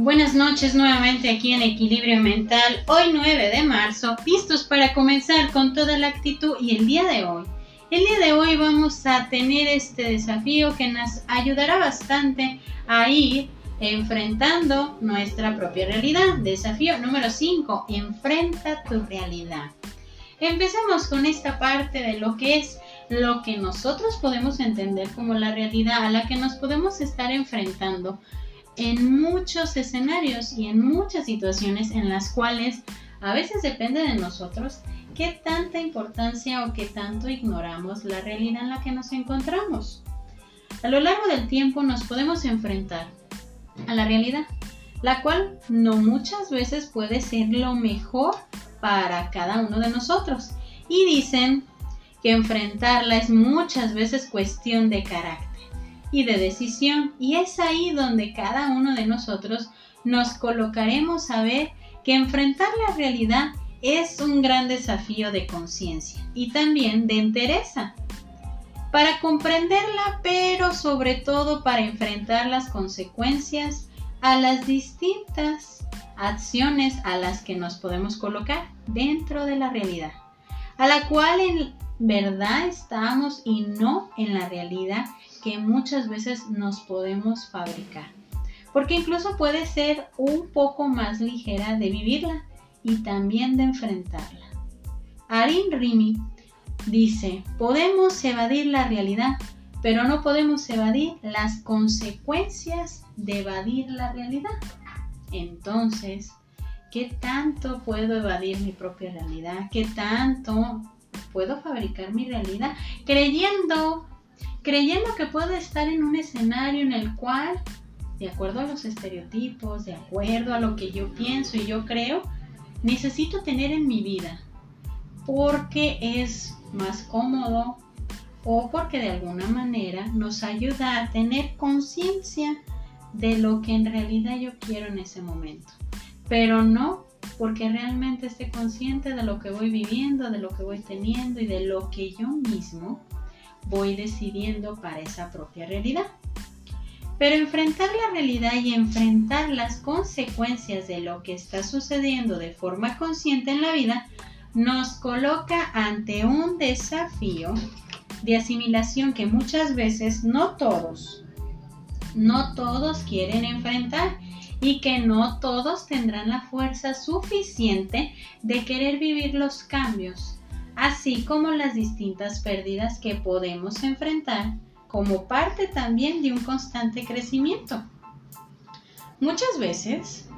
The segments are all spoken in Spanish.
Buenas noches nuevamente aquí en Equilibrio Mental, hoy 9 de marzo, listos para comenzar con toda la actitud y el día de hoy. El día de hoy vamos a tener este desafío que nos ayudará bastante a ir enfrentando nuestra propia realidad. Desafío número 5, enfrenta tu realidad. Empecemos con esta parte de lo que es lo que nosotros podemos entender como la realidad a la que nos podemos estar enfrentando en muchos escenarios y en muchas situaciones en las cuales a veces depende de nosotros qué tanta importancia o qué tanto ignoramos la realidad en la que nos encontramos. A lo largo del tiempo nos podemos enfrentar a la realidad, la cual no muchas veces puede ser lo mejor para cada uno de nosotros. Y dicen que enfrentarla es muchas veces cuestión de carácter y de decisión. Y es ahí donde cada uno de nosotros nos colocaremos a ver que enfrentar la realidad es un gran desafío de conciencia y también de entereza. Para comprenderla, pero sobre todo para enfrentar las consecuencias a las distintas acciones a las que nos podemos colocar dentro de la realidad, a la cual en verdad estamos y no en la realidad que muchas veces nos podemos fabricar. Porque incluso puede ser un poco más ligera de vivirla y también de enfrentarla. Arin Rimi dice, podemos evadir la realidad, pero no podemos evadir las consecuencias de evadir la realidad. Entonces, ¿qué tanto puedo evadir mi propia realidad? ¿Qué tanto puedo fabricar mi realidad creyendo creyendo que puedo estar en un escenario en el cual, de acuerdo a los estereotipos, de acuerdo a lo que yo pienso y yo creo, necesito tener en mi vida, porque es más cómodo o porque de alguna manera nos ayuda a tener conciencia de lo que en realidad yo quiero en ese momento, pero no porque realmente esté consciente de lo que voy viviendo, de lo que voy teniendo y de lo que yo mismo voy decidiendo para esa propia realidad. Pero enfrentar la realidad y enfrentar las consecuencias de lo que está sucediendo de forma consciente en la vida nos coloca ante un desafío de asimilación que muchas veces no todos, no todos quieren enfrentar y que no todos tendrán la fuerza suficiente de querer vivir los cambios así como las distintas pérdidas que podemos enfrentar como parte también de un constante crecimiento. Muchas veces,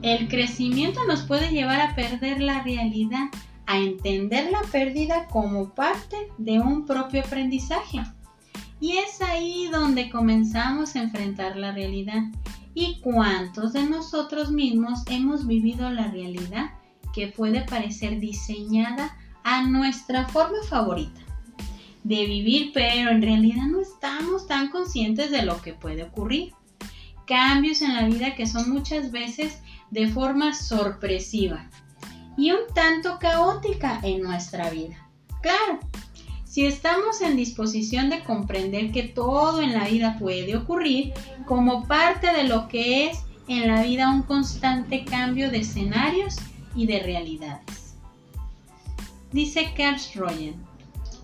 el crecimiento nos puede llevar a perder la realidad, a entender la pérdida como parte de un propio aprendizaje. Y es ahí donde comenzamos a enfrentar la realidad. ¿Y cuántos de nosotros mismos hemos vivido la realidad que puede parecer diseñada a nuestra forma favorita de vivir, pero en realidad no estamos tan conscientes de lo que puede ocurrir. Cambios en la vida que son muchas veces de forma sorpresiva y un tanto caótica en nuestra vida. Claro, si estamos en disposición de comprender que todo en la vida puede ocurrir como parte de lo que es en la vida un constante cambio de escenarios y de realidades. Dice Carl Royen,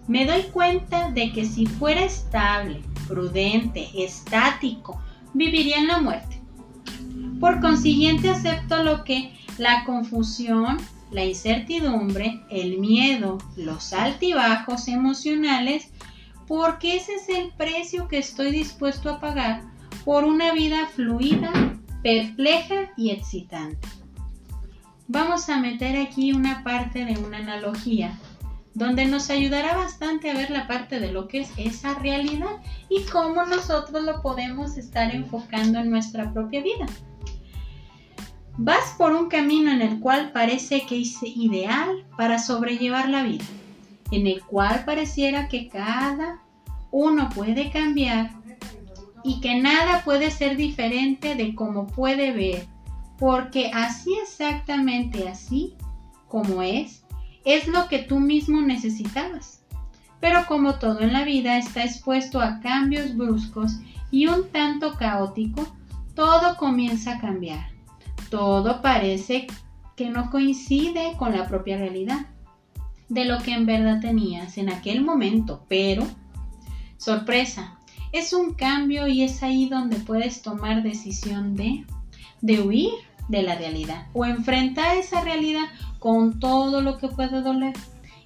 me doy cuenta de que si fuera estable, prudente, estático, viviría en la muerte. Por consiguiente acepto lo que la confusión, la incertidumbre, el miedo, los altibajos emocionales, porque ese es el precio que estoy dispuesto a pagar por una vida fluida, perpleja y excitante vamos a meter aquí una parte de una analogía donde nos ayudará bastante a ver la parte de lo que es esa realidad y cómo nosotros lo podemos estar enfocando en nuestra propia vida. Vas por un camino en el cual parece que es ideal para sobrellevar la vida, en el cual pareciera que cada uno puede cambiar y que nada puede ser diferente de cómo puede ver porque así exactamente así como es, es lo que tú mismo necesitabas. Pero como todo en la vida está expuesto a cambios bruscos y un tanto caótico, todo comienza a cambiar. Todo parece que no coincide con la propia realidad de lo que en verdad tenías en aquel momento, pero, sorpresa, es un cambio y es ahí donde puedes tomar decisión de, de huir de la realidad o enfrentar esa realidad con todo lo que puede doler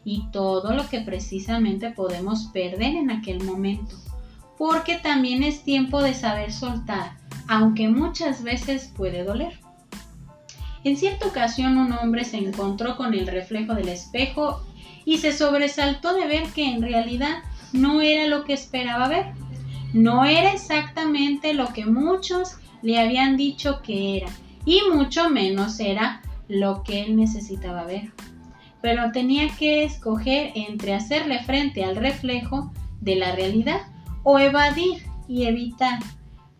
y todo lo que precisamente podemos perder en aquel momento. Porque también es tiempo de saber soltar, aunque muchas veces puede doler. En cierta ocasión un hombre se encontró con el reflejo del espejo y se sobresaltó de ver que en realidad no era lo que esperaba ver. No era exactamente lo que muchos le habían dicho que era y mucho menos era lo que él necesitaba ver. Pero tenía que escoger entre hacerle frente al reflejo de la realidad o evadir y evitar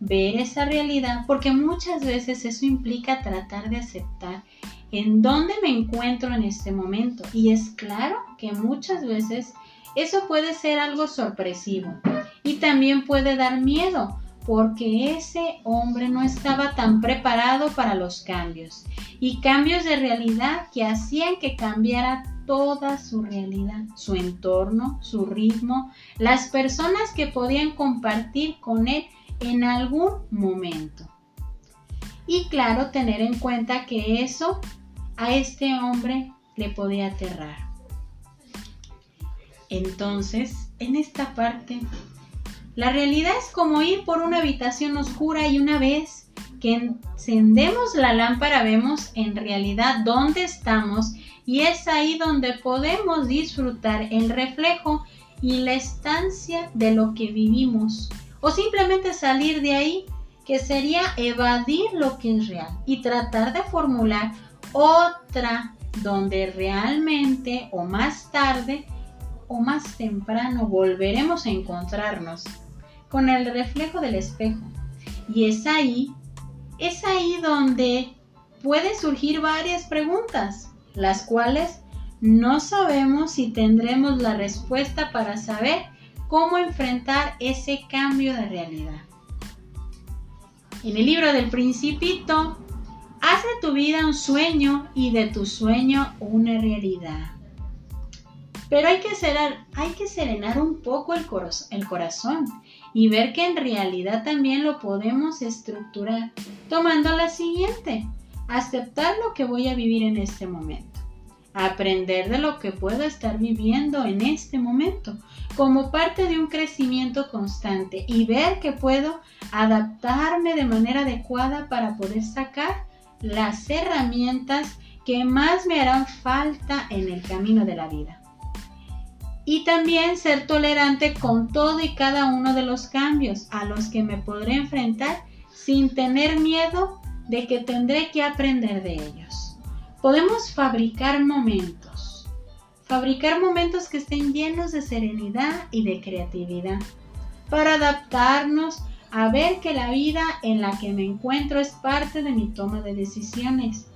ver esa realidad, porque muchas veces eso implica tratar de aceptar en dónde me encuentro en este momento. Y es claro que muchas veces eso puede ser algo sorpresivo y también puede dar miedo, porque ese hombre no estaba tan preparado para los cambios y cambios de realidad que hacían que cambiara toda su realidad, su entorno, su ritmo, las personas que podían compartir con él en algún momento. Y claro, tener en cuenta que eso a este hombre le podía aterrar. Entonces, en esta parte, la realidad es como ir por una habitación oscura y una vez que encendemos la lámpara vemos en realidad dónde estamos y es ahí donde podemos disfrutar el reflejo y la estancia de lo que vivimos o simplemente salir de ahí, que sería evadir lo que es real y tratar de formular otra donde realmente o más tarde o más temprano volveremos a encontrarnos con el reflejo del espejo. Y es ahí, es ahí donde pueden surgir varias preguntas, las cuales no sabemos si tendremos la respuesta para saber cómo enfrentar ese cambio de realidad. En el libro del principito, haz de tu vida un sueño y de tu sueño una realidad. Pero hay que, serenar, hay que serenar un poco el, el corazón y ver que en realidad también lo podemos estructurar tomando la siguiente, aceptar lo que voy a vivir en este momento aprender de lo que puedo estar viviendo en este momento como parte de un crecimiento constante y ver que puedo adaptarme de manera adecuada para poder sacar las herramientas que más me harán falta en el camino de la vida. Y también ser tolerante con todo y cada uno de los cambios a los que me podré enfrentar sin tener miedo de que tendré que aprender de ellos. Podemos fabricar momentos, fabricar momentos que estén llenos de serenidad y de creatividad, para adaptarnos a ver que la vida en la que me encuentro es parte de mi toma de decisiones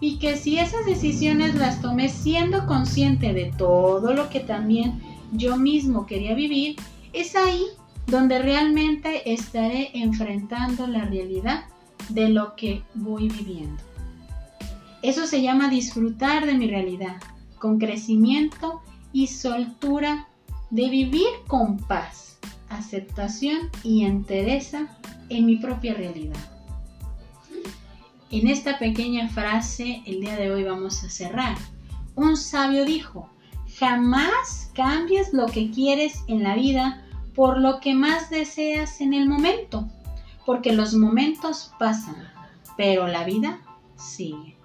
y que si esas decisiones las tomé siendo consciente de todo lo que también yo mismo quería vivir, es ahí donde realmente estaré enfrentando la realidad de lo que voy viviendo. Eso se llama disfrutar de mi realidad, con crecimiento y soltura de vivir con paz, aceptación y entereza en mi propia realidad. En esta pequeña frase el día de hoy vamos a cerrar. Un sabio dijo, jamás cambies lo que quieres en la vida por lo que más deseas en el momento, porque los momentos pasan, pero la vida sigue.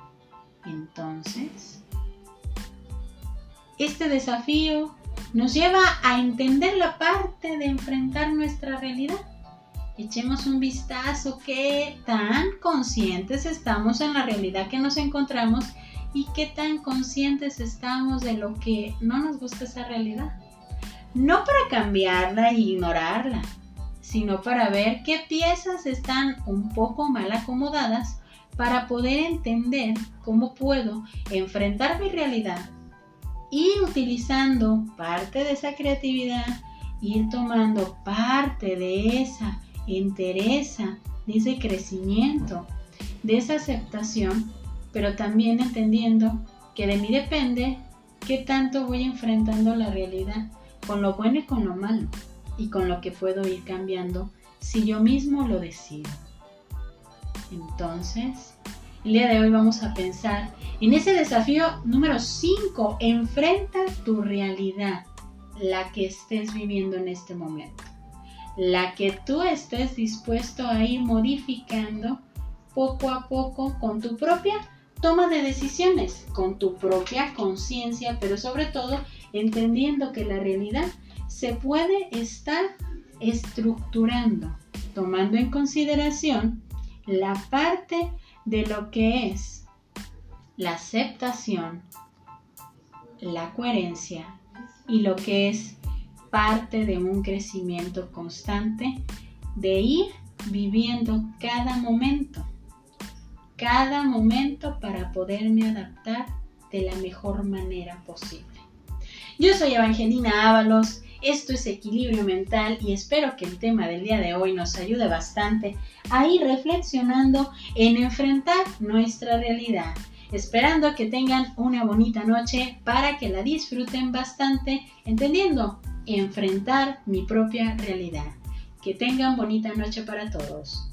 Entonces, este desafío nos lleva a entender la parte de enfrentar nuestra realidad. Echemos un vistazo qué tan conscientes estamos en la realidad que nos encontramos y qué tan conscientes estamos de lo que no nos gusta esa realidad. No para cambiarla e ignorarla, sino para ver qué piezas están un poco mal acomodadas para poder entender cómo puedo enfrentar mi realidad y utilizando parte de esa creatividad, ir tomando parte de esa entereza, de ese crecimiento de esa aceptación, pero también entendiendo que de mí depende qué tanto voy enfrentando la realidad, con lo bueno y con lo malo, y con lo que puedo ir cambiando si yo mismo lo decido. Entonces, el día de hoy vamos a pensar en ese desafío número 5. Enfrenta tu realidad, la que estés viviendo en este momento. La que tú estés dispuesto a ir modificando poco a poco con tu propia toma de decisiones, con tu propia conciencia, pero sobre todo entendiendo que la realidad se puede estar estructurando, tomando en consideración la parte de lo que es la aceptación, la coherencia y lo que es parte de un crecimiento constante de ir viviendo cada momento, cada momento para poderme adaptar de la mejor manera posible. Yo soy Evangelina Ábalos esto es equilibrio mental y espero que el tema del día de hoy nos ayude bastante a ir reflexionando en enfrentar nuestra realidad. Esperando que tengan una bonita noche para que la disfruten bastante, entendiendo enfrentar mi propia realidad. Que tengan bonita noche para todos.